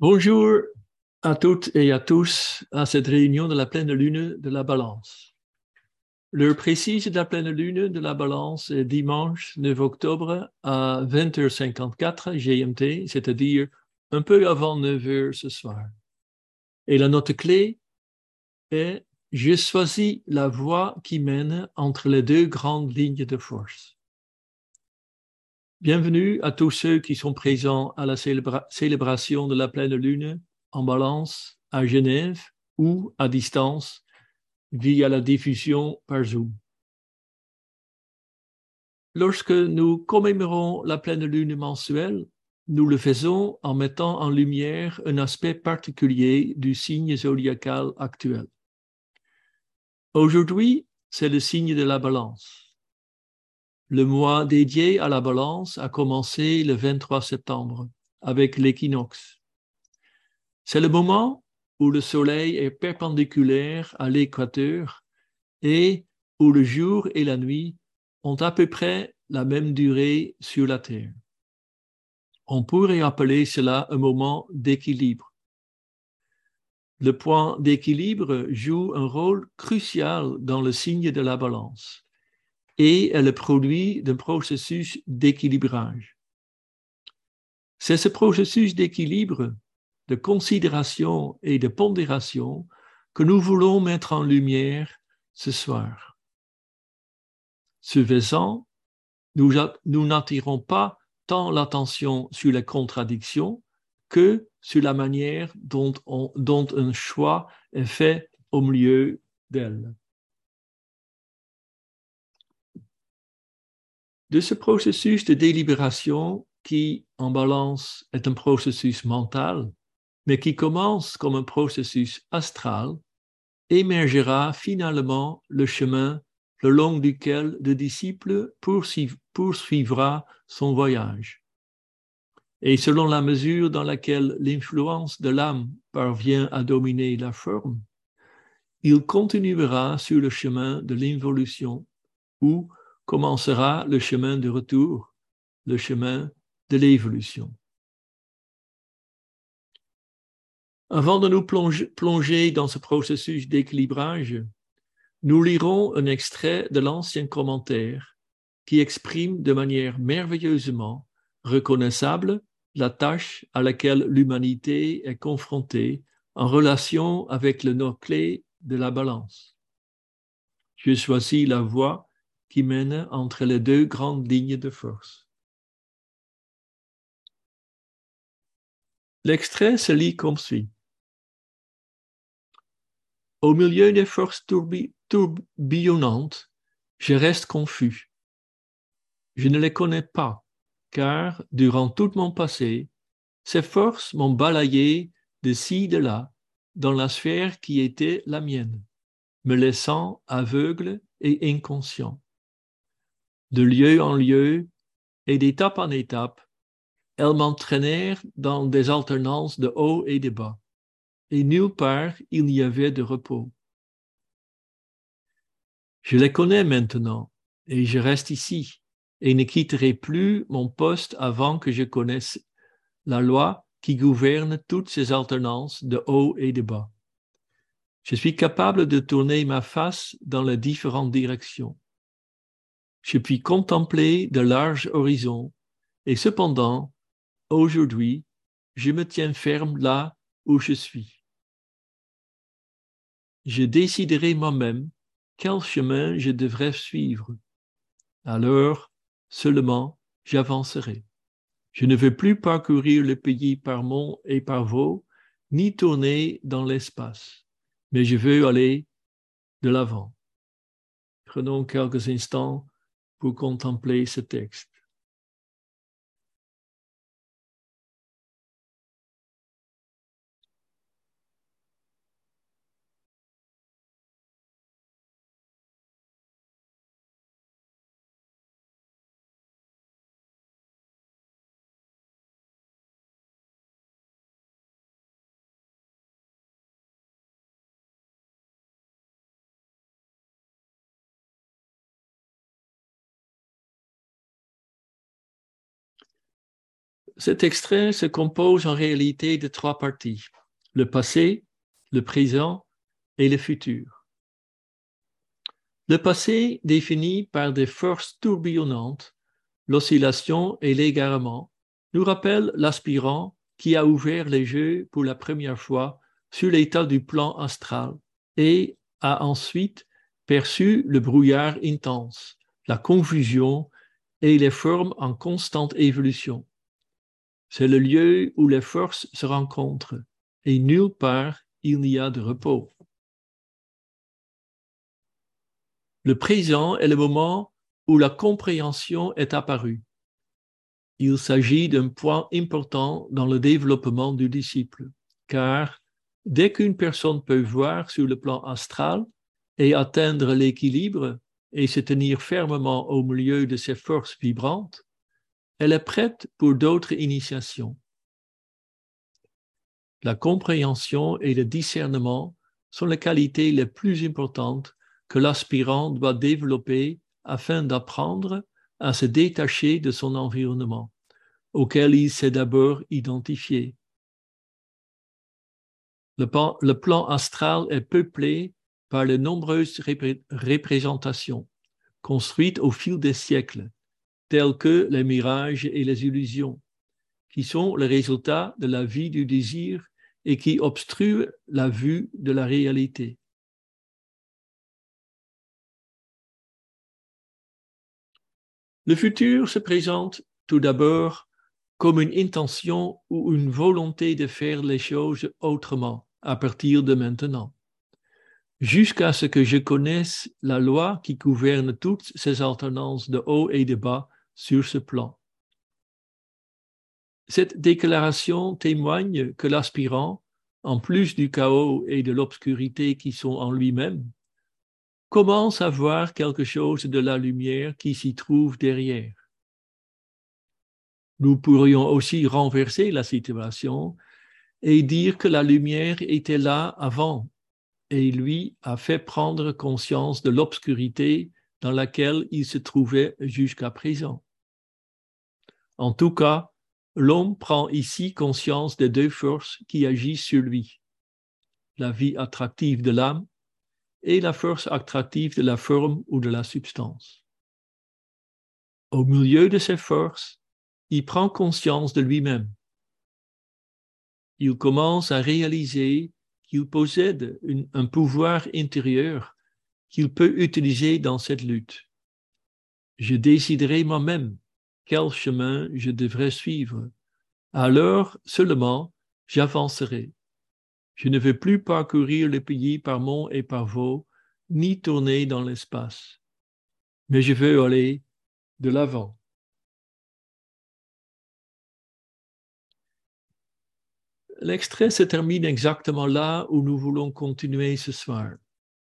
Bonjour à toutes et à tous à cette réunion de la pleine lune de la balance. L'heure précise de la pleine lune de la balance est dimanche 9 octobre à 20h54 GMT, c'est-à-dire un peu avant 9h ce soir. Et la note clé est J'ai choisi la voie qui mène entre les deux grandes lignes de force. Bienvenue à tous ceux qui sont présents à la célébration de la pleine lune en balance à Genève ou à distance via la diffusion par Zoom. Lorsque nous commémorons la pleine lune mensuelle, nous le faisons en mettant en lumière un aspect particulier du signe zodiacal actuel. Aujourd'hui, c'est le signe de la balance. Le mois dédié à la balance a commencé le 23 septembre avec l'équinoxe. C'est le moment où le Soleil est perpendiculaire à l'équateur et où le jour et la nuit ont à peu près la même durée sur la Terre. On pourrait appeler cela un moment d'équilibre. Le point d'équilibre joue un rôle crucial dans le signe de la balance et est le produit d'un processus d'équilibrage. C'est ce processus d'équilibre, de considération et de pondération que nous voulons mettre en lumière ce soir. Ce faisant, nous, n'attirons pas tant l'attention sur les contradictions que sur la manière dont, dont un choix est fait au milieu d'elles. De ce processus de délibération qui, en balance, est un processus mental, mais qui commence comme un processus astral, émergera finalement le chemin le long duquel le disciple poursuivra son voyage. Et selon la mesure dans laquelle l'influence de l'âme parvient à dominer la forme, il continuera sur le chemin de l'involution où, commencera le chemin de retour, le chemin de l'évolution. Avant de nous plonger dans ce processus d'équilibrage, nous lirons un extrait de l'ancien commentaire qui exprime de manière merveilleusement reconnaissable la tâche à laquelle l'humanité est confrontée en relation avec le nord clé de la balance. Je choisis la voie qui mène entre les deux grandes lignes de force. L'extrait se lit comme suit. Au milieu des forces tourbillonnantes, je reste confus. Je ne les connais pas, car durant tout mon passé, ces forces m'ont balayé de ci, de là, dans la sphère qui était la mienne, me laissant aveugle et inconscient de lieu en lieu et d'étape en étape, elles m'entraînèrent dans des alternances de haut et de bas, et nulle part il n'y avait de repos. Je les connais maintenant, et je reste ici, et ne quitterai plus mon poste avant que je connaisse la loi qui gouverne toutes ces alternances de haut et de bas. Je suis capable de tourner ma face dans les différentes directions je puis contempler de larges horizons, et cependant, aujourd'hui, je me tiens ferme là où je suis. Je déciderai moi-même quel chemin je devrais suivre. Alors seulement j'avancerai. Je ne veux plus parcourir le pays par mont et par vaux, ni tourner dans l'espace, mais je veux aller de l'avant. Prenons quelques instants pour contempler ce texte. Cet extrait se compose en réalité de trois parties, le passé, le présent et le futur. Le passé, défini par des forces tourbillonnantes, l'oscillation et l'égarement, nous rappelle l'aspirant qui a ouvert les jeux pour la première fois sur l'état du plan astral et a ensuite perçu le brouillard intense, la confusion et les formes en constante évolution. C'est le lieu où les forces se rencontrent et nulle part il n'y a de repos. Le présent est le moment où la compréhension est apparue. Il s'agit d'un point important dans le développement du disciple, car dès qu'une personne peut voir sur le plan astral et atteindre l'équilibre et se tenir fermement au milieu de ses forces vibrantes, elle est prête pour d'autres initiations. La compréhension et le discernement sont les qualités les plus importantes que l'aspirant doit développer afin d'apprendre à se détacher de son environnement, auquel il s'est d'abord identifié. Le plan, astral est peuplé par les nombreuses représentations construites au fil des siècles, telles que les mirages et les illusions, qui sont le résultat de la vie du désir et qui obstruent la vue de la réalité. Le futur se présente tout d'abord comme une intention ou une volonté de faire les choses autrement à partir de maintenant, jusqu'à ce que je connaisse la loi qui gouverne toutes ces alternances de haut et de bas sur ce plan. Cette déclaration témoigne que l'aspirant, en plus du chaos et de l'obscurité qui sont en lui-même, commence à voir quelque chose de la lumière qui s'y trouve derrière. Nous pourrions aussi renverser la situation et dire que la lumière était là avant et lui a fait prendre conscience de l'obscurité dans laquelle il se trouvait jusqu'à présent. En tout cas, l'homme prend ici conscience des deux forces qui agissent sur lui, la vie attractive de l'âme et la force attractive de la forme ou de la substance. Au milieu de ces forces, il prend conscience de lui-même. Il commence à réaliser qu'il possède un pouvoir intérieur qu'il peut utiliser dans cette lutte. Je déciderai moi-même quel chemin je devrais suivre. Alors seulement j'avancerai. Je ne veux plus parcourir le pays par monts et par vaux, ni tourner dans l'espace, mais je veux aller de l'avant. L'extrait se termine exactement là où nous voulons continuer ce soir.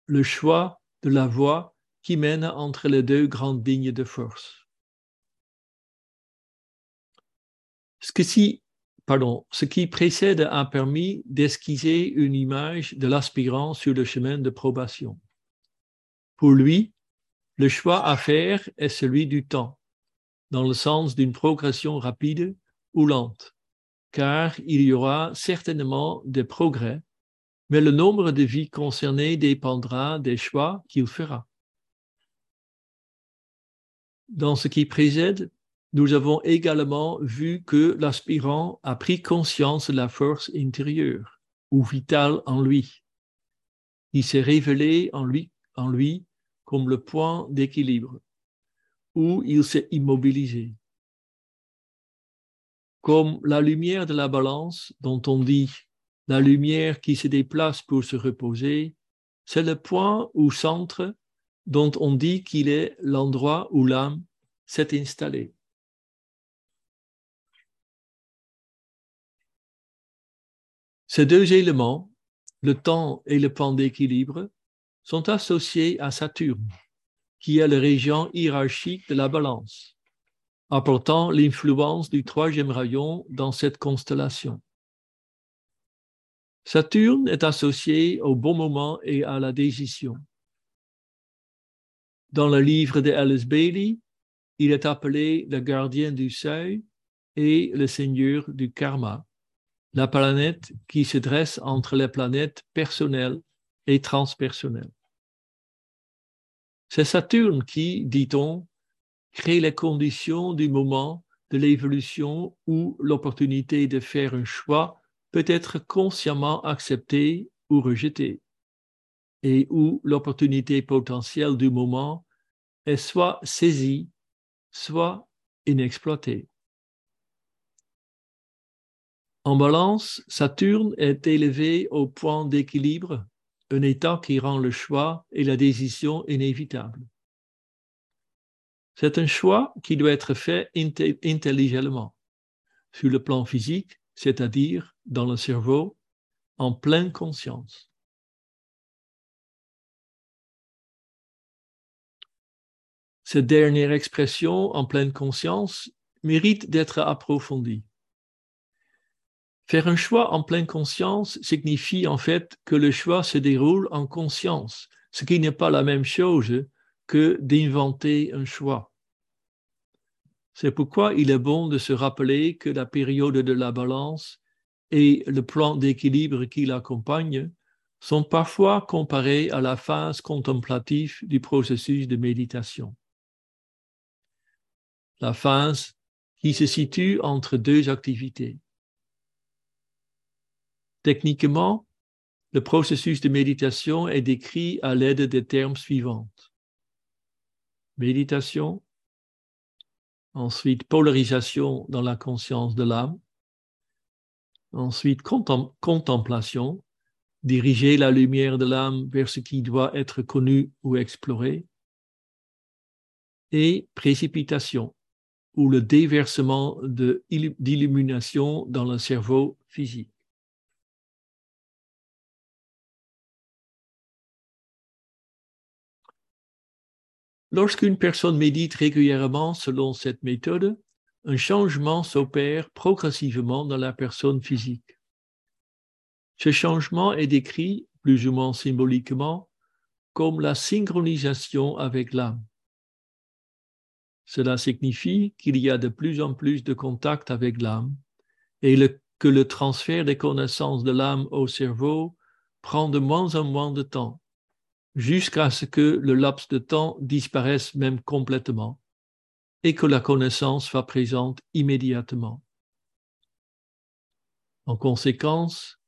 Le choix de la voie qui mène entre les deux grandes lignes de force. Ce pardon, ce qui précède a permis d'esquisser une image de l'aspirant sur le chemin de probation. Pour lui, le choix à faire est celui du temps, dans le sens d'une progression rapide ou lente, car il y aura certainement des progrès, mais le nombre de vies concernées dépendra des choix qu'il fera. Dans ce qui précède, nous avons également vu que l'aspirant a pris conscience de la force intérieure ou vitale en lui. Il s'est révélé en lui, en lui comme le point d'équilibre, où il s'est immobilisé. Comme la lumière de la balance dont on dit la lumière qui se déplace pour se reposer, c'est le point ou centre dont on dit qu'il est l'endroit où l'âme s'est installée. Ces deux éléments, le temps et le point d'équilibre, sont associés à Saturne, qui est la région hiérarchique de la balance, apportant l'influence du troisième rayon dans cette constellation. Saturne est associé au bon moment et à la décision. Dans le livre de Alice Bailey, il est appelé le gardien du seuil est le seigneur du karma, la planète qui se dresse entre les planètes personnelles et transpersonnelles. C'est Saturne qui, dit-on, crée les conditions du moment de l'évolution où l'opportunité de faire un choix peut être consciemment acceptée ou rejetée, et où l'opportunité potentielle du moment est soit saisie, soit inexploitée. En balance, Saturne est élevé au point d'équilibre, un état qui rend le choix et la décision inévitables. C'est un choix qui doit être fait intelligemment, sur le plan physique, c'est-à-dire dans le cerveau, en pleine conscience. Cette dernière expression, en pleine conscience, mérite d'être approfondie. Faire un choix en pleine conscience signifie en fait que le choix se déroule en conscience, ce qui n'est pas la même chose que d'inventer un choix. C'est pourquoi il est bon de se rappeler que la période de la balance et le plan d'équilibre qui l'accompagne sont parfois comparés à la phase contemplative du processus de méditation la phase qui se situe entre deux activités. Techniquement, le processus de méditation est décrit à l'aide des termes suivants. Méditation, ensuite polarisation dans la conscience de l'âme, ensuite contemplation, diriger la lumière de l'âme vers ce qui doit être connu ou exploré, et précipitation, ou le déversement d'illumination dans le cerveau physique. Lorsqu'une personne médite régulièrement selon cette méthode, un changement s'opère progressivement dans la personne physique. Ce changement est décrit, plus ou moins symboliquement, comme la synchronisation avec l'âme. Cela signifie qu'il y a de plus en plus de contact avec l'âme et que le transfert des connaissances de l'âme au cerveau prend de moins en moins de temps, jusqu'à ce que le laps de temps disparaisse même complètement et que la connaissance soit présente immédiatement. En conséquence,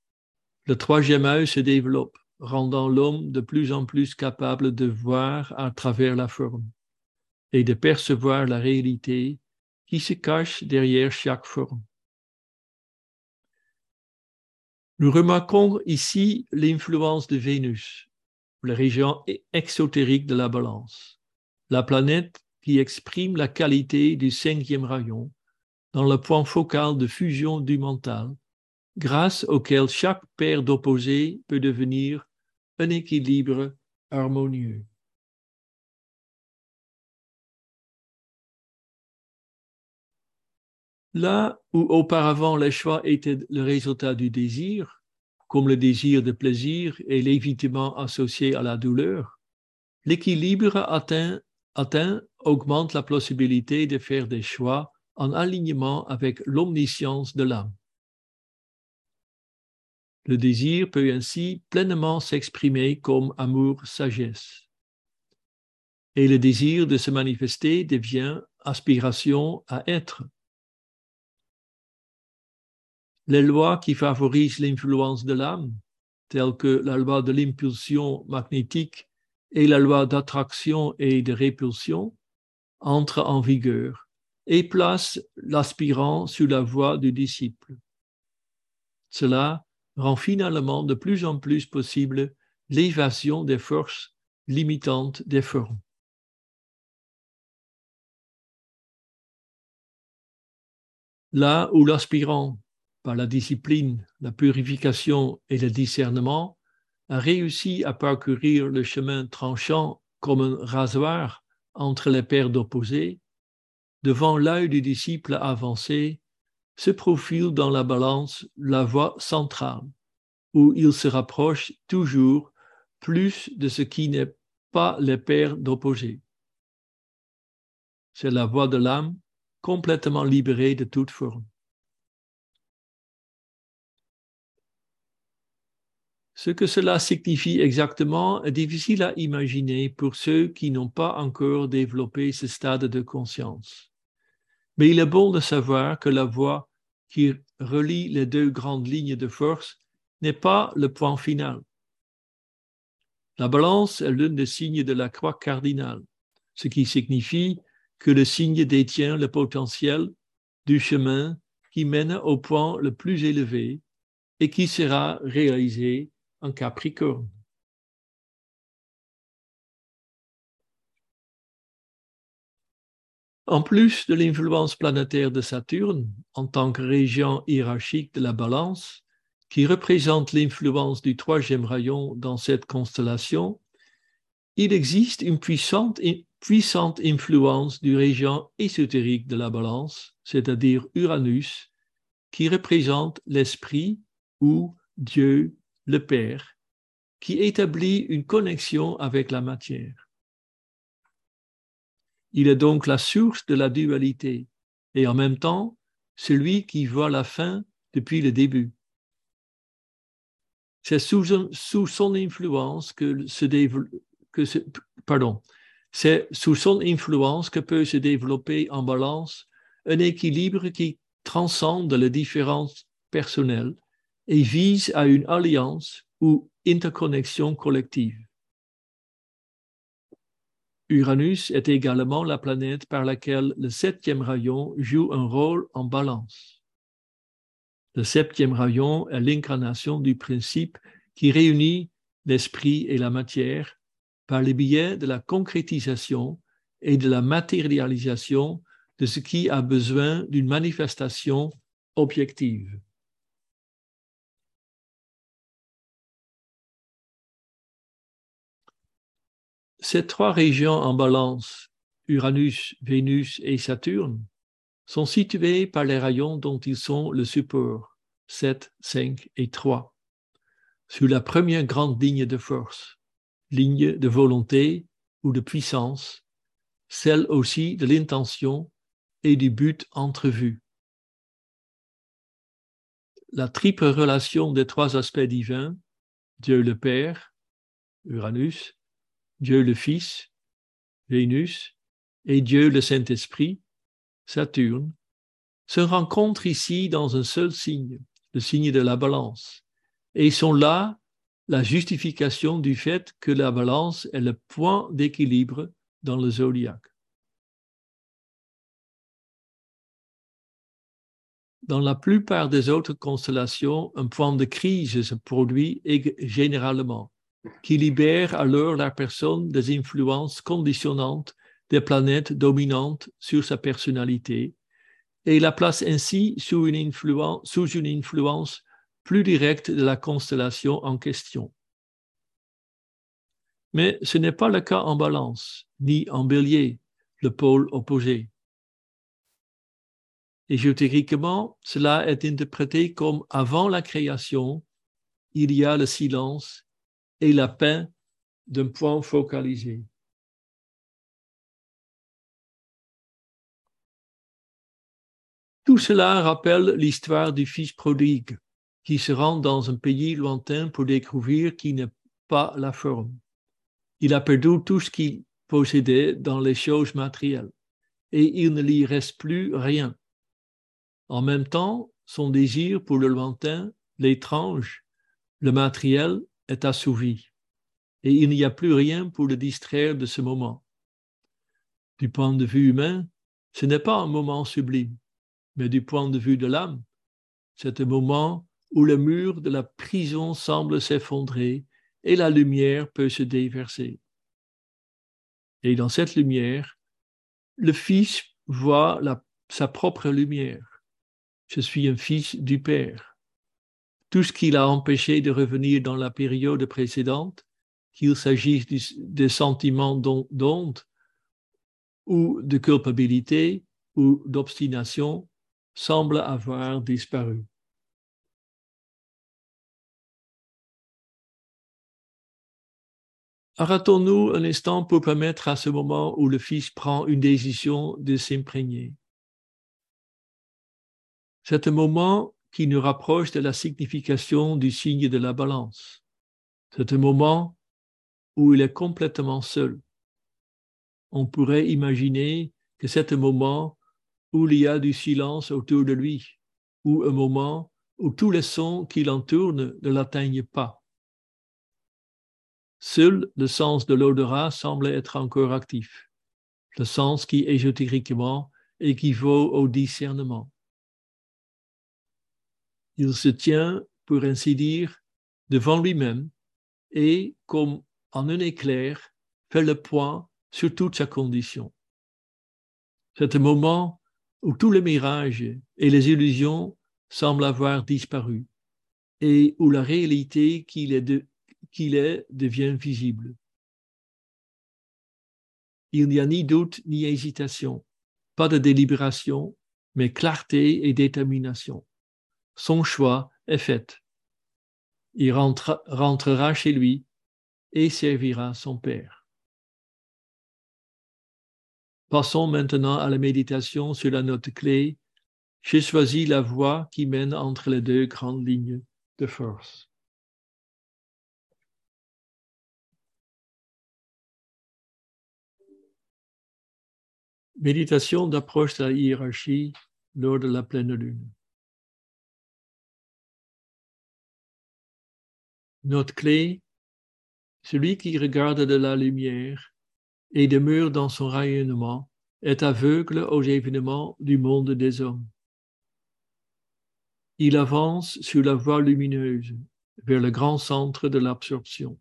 le troisième œil se développe, rendant l'homme de plus en plus capable de voir à travers la forme et de percevoir la réalité qui se cache derrière chaque forme. Nous remarquons ici l'influence de Vénus, la région exotérique de la balance, la planète qui exprime la qualité du cinquième rayon dans le point focal de fusion du mental, grâce auquel chaque paire d'opposés peut devenir un équilibre harmonieux. Là où auparavant le choix était le résultat du désir, comme le désir de plaisir et l'évitement associé à la douleur, l'équilibre atteint, atteint augmente la possibilité de faire des choix en alignement avec l'omniscience de l'âme. Le désir peut ainsi pleinement s'exprimer comme amour-sagesse. Et le désir de se manifester devient aspiration à être les lois qui favorisent l'influence de l'âme, telles que la loi de l'impulsion magnétique et la loi d'attraction et de répulsion, entrent en vigueur et placent l'aspirant sur la voie du disciple. Cela rend finalement de plus en plus possible l'évasion des forces limitantes des formes. Là où l'aspirant par la discipline, la purification et le discernement, a réussi à parcourir le chemin tranchant comme un rasoir entre les paires d'opposés, devant l'œil du disciple avancé, se profile dans la balance la voie centrale, où il se rapproche toujours plus de ce qui n'est pas les paires d'opposés. C'est la voie de l'âme complètement libéré de toute forme. Ce que cela signifie exactement est difficile à imaginer pour ceux qui n'ont pas encore développé ce stade de conscience. Mais il est bon de savoir que la voie qui relie les deux grandes lignes de force n'est pas le point final. La balance est l'un des signes de la croix cardinale, ce qui signifie que le signe détient le potentiel du chemin qui mène au point le plus élevé et qui sera réalisé en Capricorne. En plus de l'influence planétaire de Saturne en tant que région hiérarchique de la balance, qui représente l'influence du troisième rayon dans cette constellation, il existe une puissante, influence du région ésotérique de la balance, c'est-à-dire Uranus, qui représente l'esprit ou Dieu le Père, qui établit une connexion avec la matière. Il est donc la source de la dualité et en même temps celui qui voit la fin depuis le début. C'est sous, son influence que pardon, c'est sous son influence que peut se développer en balance un équilibre qui transcende les différences personnelles et vise à une alliance ou interconnexion collective. Uranus est également la planète par laquelle le septième rayon joue un rôle en balance. Le septième rayon est l'incarnation du principe qui réunit l'esprit et la matière par le biais de la concrétisation et de la matérialisation de ce qui a besoin d'une manifestation objective. Ces trois régions en balance, Uranus, Vénus et Saturne, sont situées par les rayons dont ils sont le support, 7, 5 et 3, sur la première grande ligne de force, ligne de volonté ou de puissance, celle aussi de l'intention et du but entrevu. La triple relation des trois aspects divins, Dieu le Père, Uranus, Dieu le Fils, Vénus, et Dieu le Saint-Esprit, Saturne, se rencontrent ici dans un seul signe, le signe de la balance, et sont là la justification du fait que la balance est le point d'équilibre dans le zodiaque. Dans la plupart des autres constellations, un point de crise se produit généralement qui libère alors la personne des influences conditionnantes des planètes dominantes sur sa personnalité et la place ainsi sous une influence, plus directe de la constellation en question. Mais ce n'est pas le cas en balance, ni en bélier, le pôle opposé. Ésotériquement, cela est interprété comme avant la création, il y a le silence et la paix d'un point focalisé. Tout cela rappelle l'histoire du fils prodigue qui se rend dans un pays lointain pour découvrir qu'il n'est pas la forme. Il a perdu tout ce qu'il possédait dans les choses matérielles et il ne lui reste plus rien. En même temps, son désir pour le lointain, l'étrange, le matériel est assouvi et il n'y a plus rien pour le distraire de ce moment. Du point de vue humain, ce n'est pas un moment sublime, mais du point de vue de l'âme, c'est un moment où le mur de la prison semble s'effondrer et la lumière peut se déverser. Et dans cette lumière, le Fils voit sa propre lumière. Je suis un fils du Père tout ce qui l'a empêché de revenir dans la période précédente, qu'il s'agisse des sentiments d'onde ou de culpabilité ou d'obstination, semble avoir disparu. Arrêtons-nous un instant pour permettre à ce moment où le Fils prend une décision de s'imprégner. C'est un moment qui nous rapproche de la signification du signe de la balance. C'est un moment où il est complètement seul. On pourrait imaginer que c'est un moment où il y a du silence autour de lui, ou un moment où tous les sons qui l'entourent ne l'atteignent pas. Seul le sens de l'odorat semble être encore actif, le sens qui ésotériquement équivaut au discernement. Il se tient, pour ainsi dire, devant lui-même et, comme en un éclair, fait le point sur toute sa condition. C'est un moment où tous les mirages et les illusions semblent avoir disparu et où la réalité qu'il est, est devient visible. Il n'y a ni doute ni hésitation, pas de délibération, mais clarté et détermination. Son choix est fait. Il rentrera chez lui et servira son Père. Passons maintenant à la méditation sur la note clé. J'ai choisi la voie qui mène entre les deux grandes lignes de force. Méditation d'approche de la hiérarchie lors de la pleine lune. Note clé, celui qui regarde de la lumière et demeure dans son rayonnement, est aveugle aux événements du monde des hommes. Il avance sur la voie lumineuse vers le grand centre de l'absorption.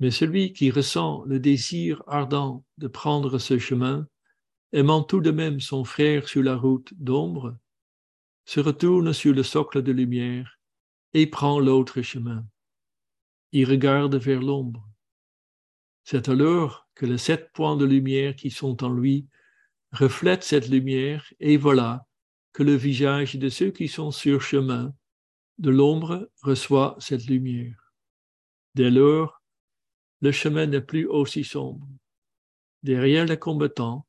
Mais celui qui ressent le désir ardent de prendre ce chemin, aimant tout de même son frère sur la route d'ombre, se retourne sur le socle de lumière et prend l'autre chemin. Il regarde vers l'ombre. C'est alors que les sept points de lumière qui sont en lui reflètent cette lumière et voilà que le visage de ceux qui sont sur chemin de l'ombre reçoit cette lumière. Dès lors, le chemin n'est plus aussi sombre. Derrière les combattants,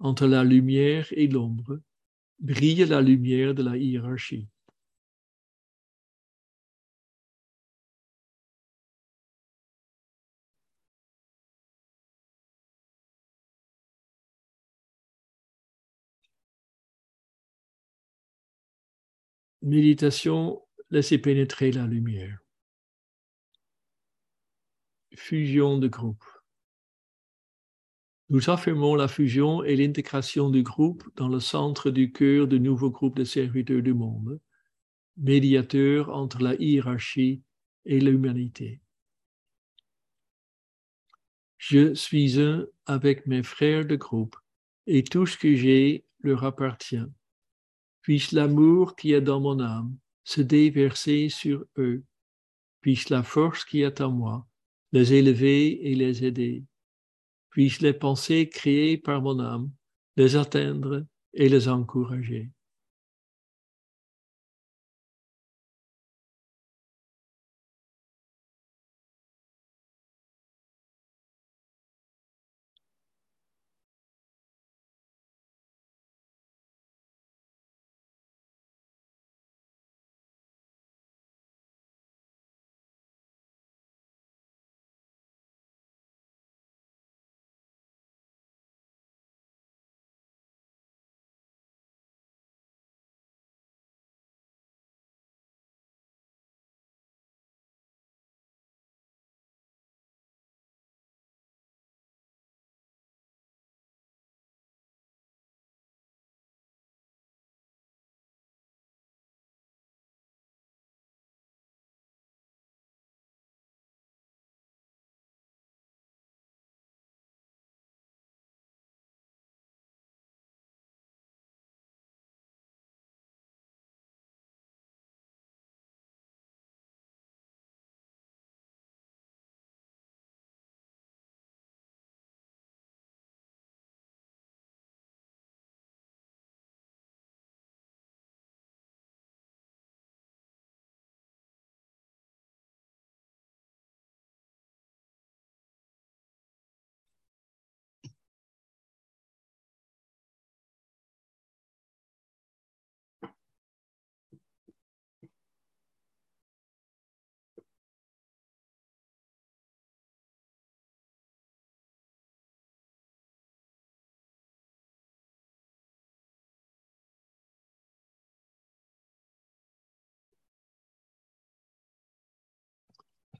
entre la lumière et l'ombre, brille la lumière de la hiérarchie. Méditation, laissez pénétrer la lumière. Fusion de groupe. Nous affirmons la fusion et l'intégration du groupe dans le centre du cœur du nouveau groupe de serviteurs du monde, médiateur entre la hiérarchie et l'humanité. Je suis un avec mes frères de groupe et tout ce que j'ai leur appartient puisse l'amour qui est dans mon âme se déverser sur eux, puisse la force qui est en moi les élever et les aider, puisse les pensées créées par mon âme les atteindre et les encourager.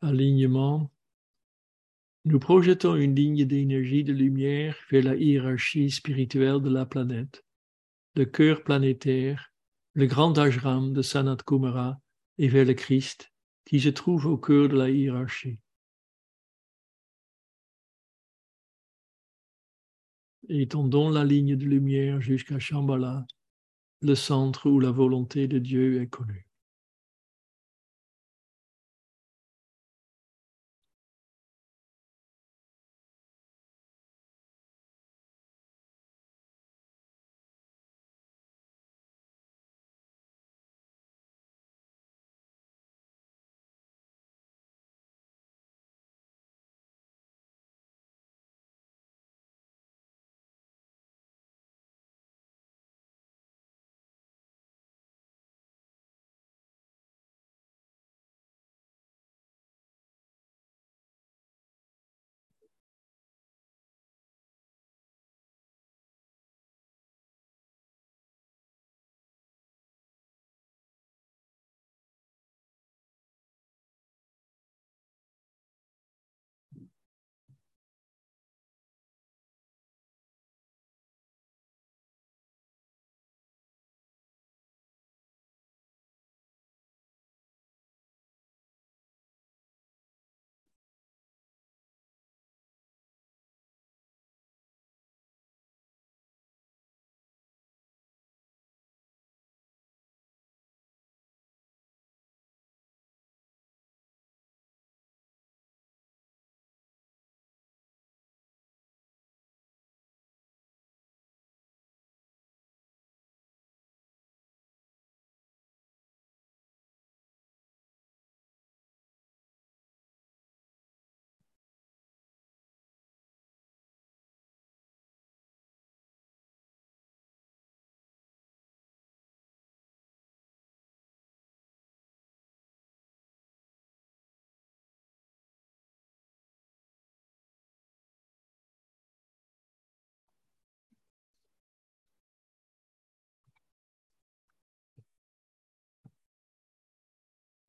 Alignement, nous projetons une ligne d'énergie de lumière vers la hiérarchie spirituelle de la planète, le cœur planétaire, le grand ashram de Sanat Kumara et vers le Christ qui se trouve au cœur de la hiérarchie. Étendons la ligne de lumière jusqu'à Shambhala, le centre où la volonté de Dieu est connue.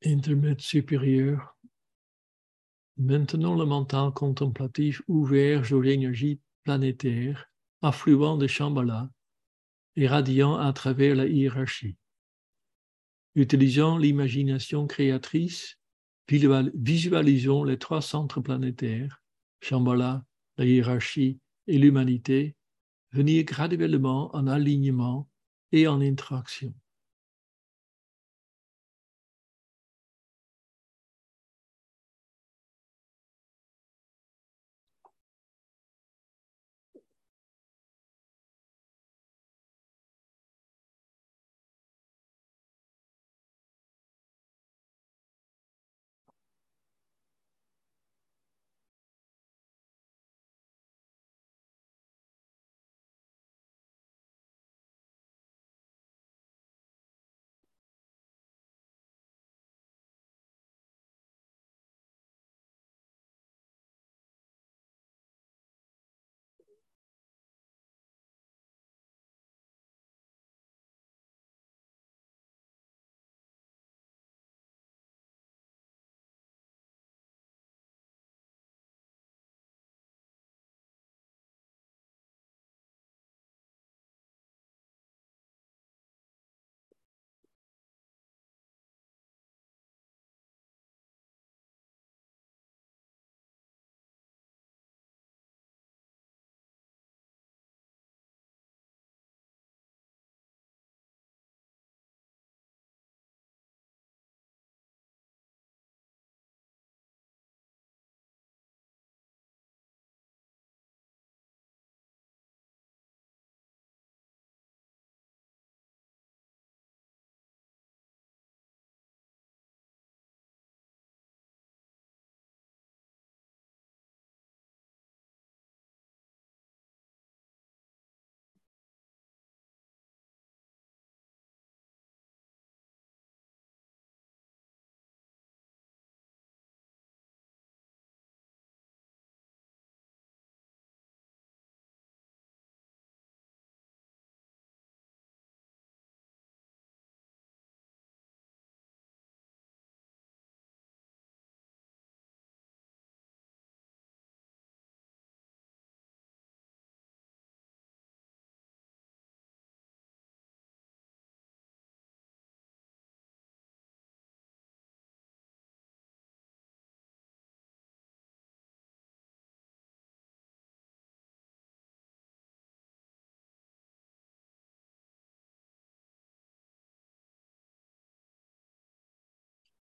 Intermède supérieur. Maintenant le mental contemplatif ouvert aux énergies planétaires, affluent de Shambhala et radiant à travers la hiérarchie. Utilisant l'imagination créatrice, visualisons les trois centres planétaires, Shambhala, la hiérarchie et l'humanité, venir graduellement en alignement et en interaction.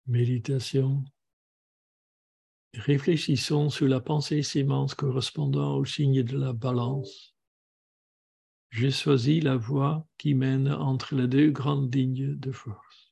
Méditation. Réfléchissons sur la pensée sémence correspondant au signe de la balance. J'ai choisi la voie qui mène entre les deux grandes lignes de force.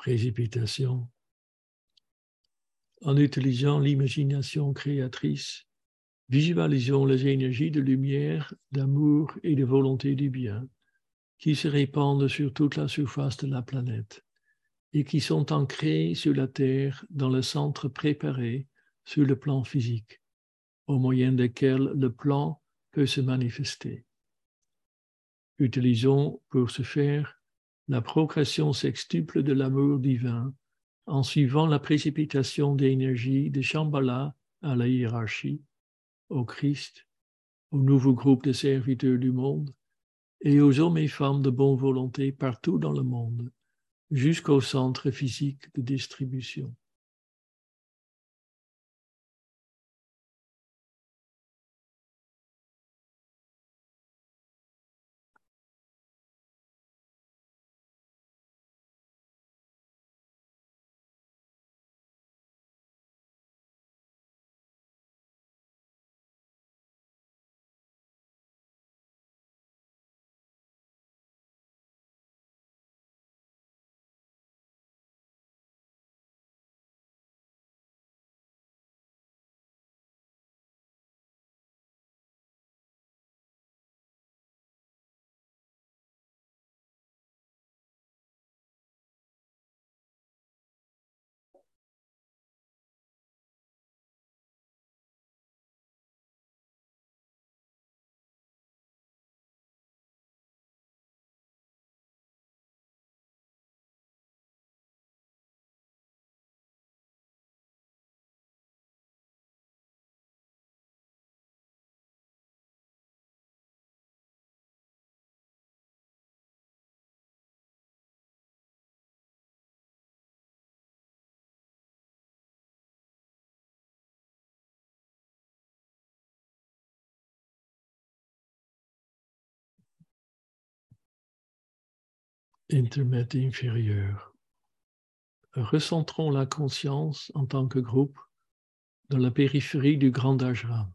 Précipitation. En utilisant l'imagination créatrice, visualisons les énergies de lumière, d'amour et de volonté du bien qui se répandent sur toute la surface de la planète et qui sont ancrées sur la Terre dans le centre préparé sur le plan physique, au moyen desquels le plan peut se manifester. Utilisons pour ce faire la progression sextuple de l'amour divin en suivant la précipitation d'énergie de Shambhala à la hiérarchie, au Christ, au nouveau groupe de serviteurs du monde et aux hommes et femmes de bonne volonté partout dans le monde, jusqu'au centre physique de distribution. Intermède inférieur. Recentrons la conscience en tant que groupe dans la périphérie du grand ashram.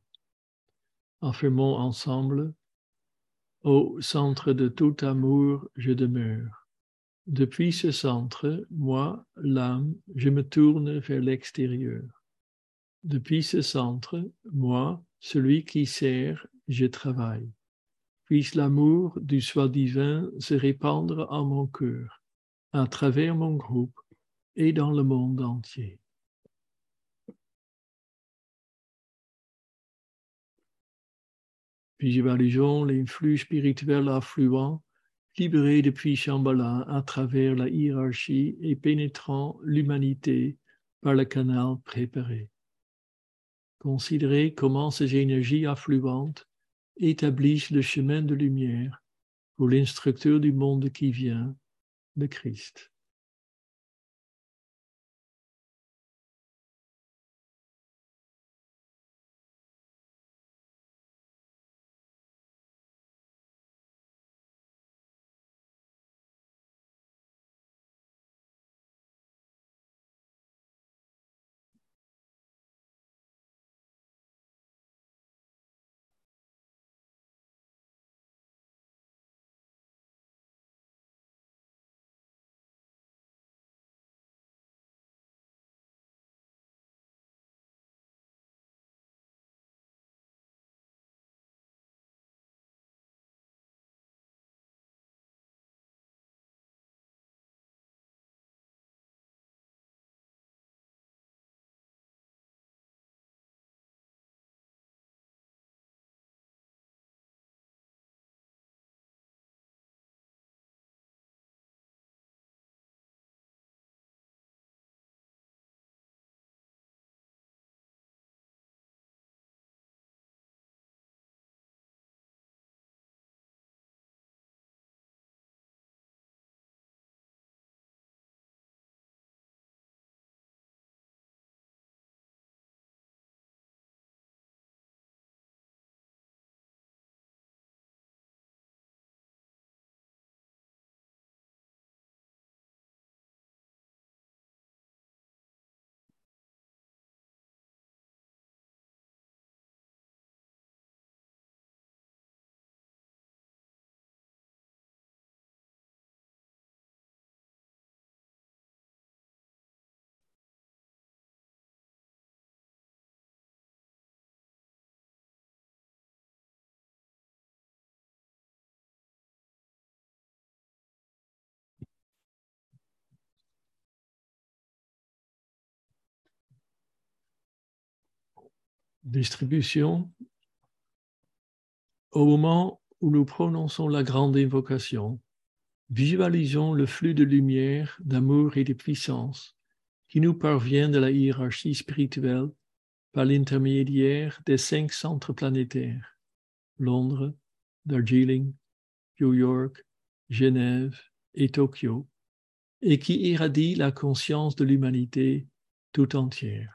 Affirmons ensemble Au centre de tout amour, je demeure. Depuis ce centre, moi, l'âme, je me tourne vers l'extérieur. Depuis ce centre, moi, celui qui sert, je travaille. Puisse l'amour du soi divin se répandre en mon cœur, à travers mon groupe et dans le monde entier. Visualisons les flux spirituels affluents libérés depuis Shambhala à travers la hiérarchie et pénétrant l'humanité par le canal préparé. Considérez comment ces énergies affluentes établissent le chemin de lumière pour l'instructeur du monde qui vient, le Christ. Distribution, au moment où nous prononçons la grande invocation, visualisons le flux de lumière, d'amour et de puissance qui nous parvient de la hiérarchie spirituelle par l'intermédiaire des cinq centres planétaires, Londres, Darjeeling, New York, Genève et Tokyo, et qui irradie la conscience de l'humanité tout entière.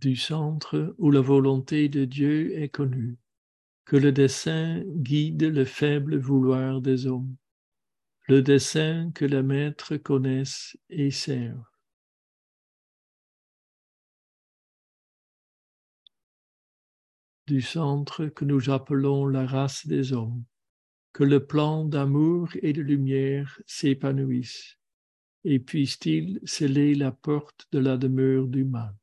Du centre où la volonté de Dieu est connue, que le dessein guide le faible vouloir des hommes, le dessein que les maîtres connaissent et servent. Du centre que nous appelons la race des hommes, que le plan d'amour et de lumière s'épanouisse, et puisse-t-il sceller la porte de la demeure du mal.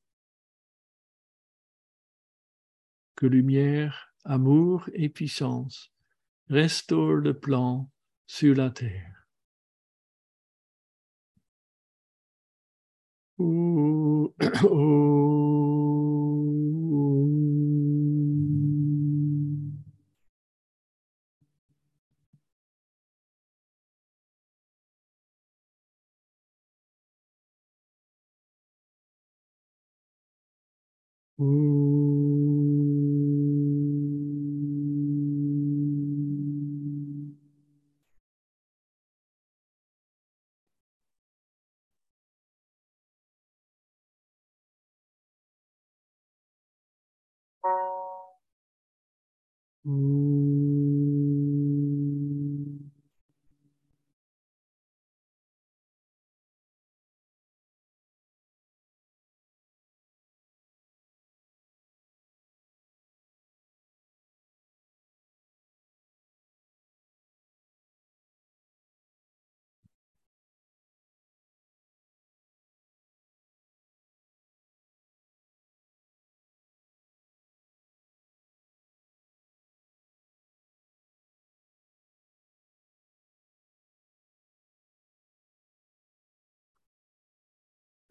que lumière, amour et puissance restaure le plan sur la terre.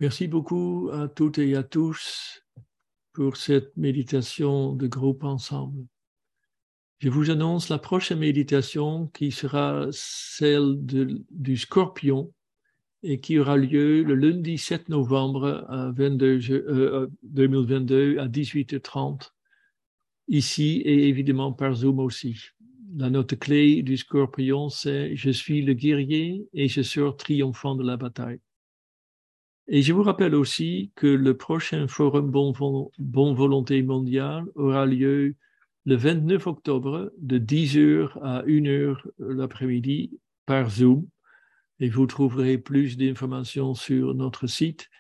Merci beaucoup à toutes et à tous pour cette méditation de groupe ensemble. Je vous annonce la prochaine méditation qui sera celle du scorpion et qui aura lieu le lundi 7 novembre à 22, 2022 euh, à 18h30 ici et évidemment par Zoom aussi. La note clé du scorpion, c'est Je suis le guerrier et je sors triomphant de la bataille. Et je vous rappelle aussi que le prochain Forum Bon, Volonté mondial aura lieu le 29 octobre de 10h à 1h l'après-midi par Zoom. Et vous trouverez plus d'informations sur notre site.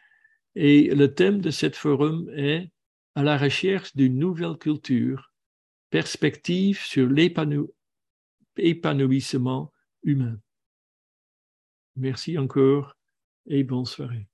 Et le thème de ce forum est à la recherche d'une nouvelle culture, perspective sur l'épanouissement humain. Merci encore et bonne soirée.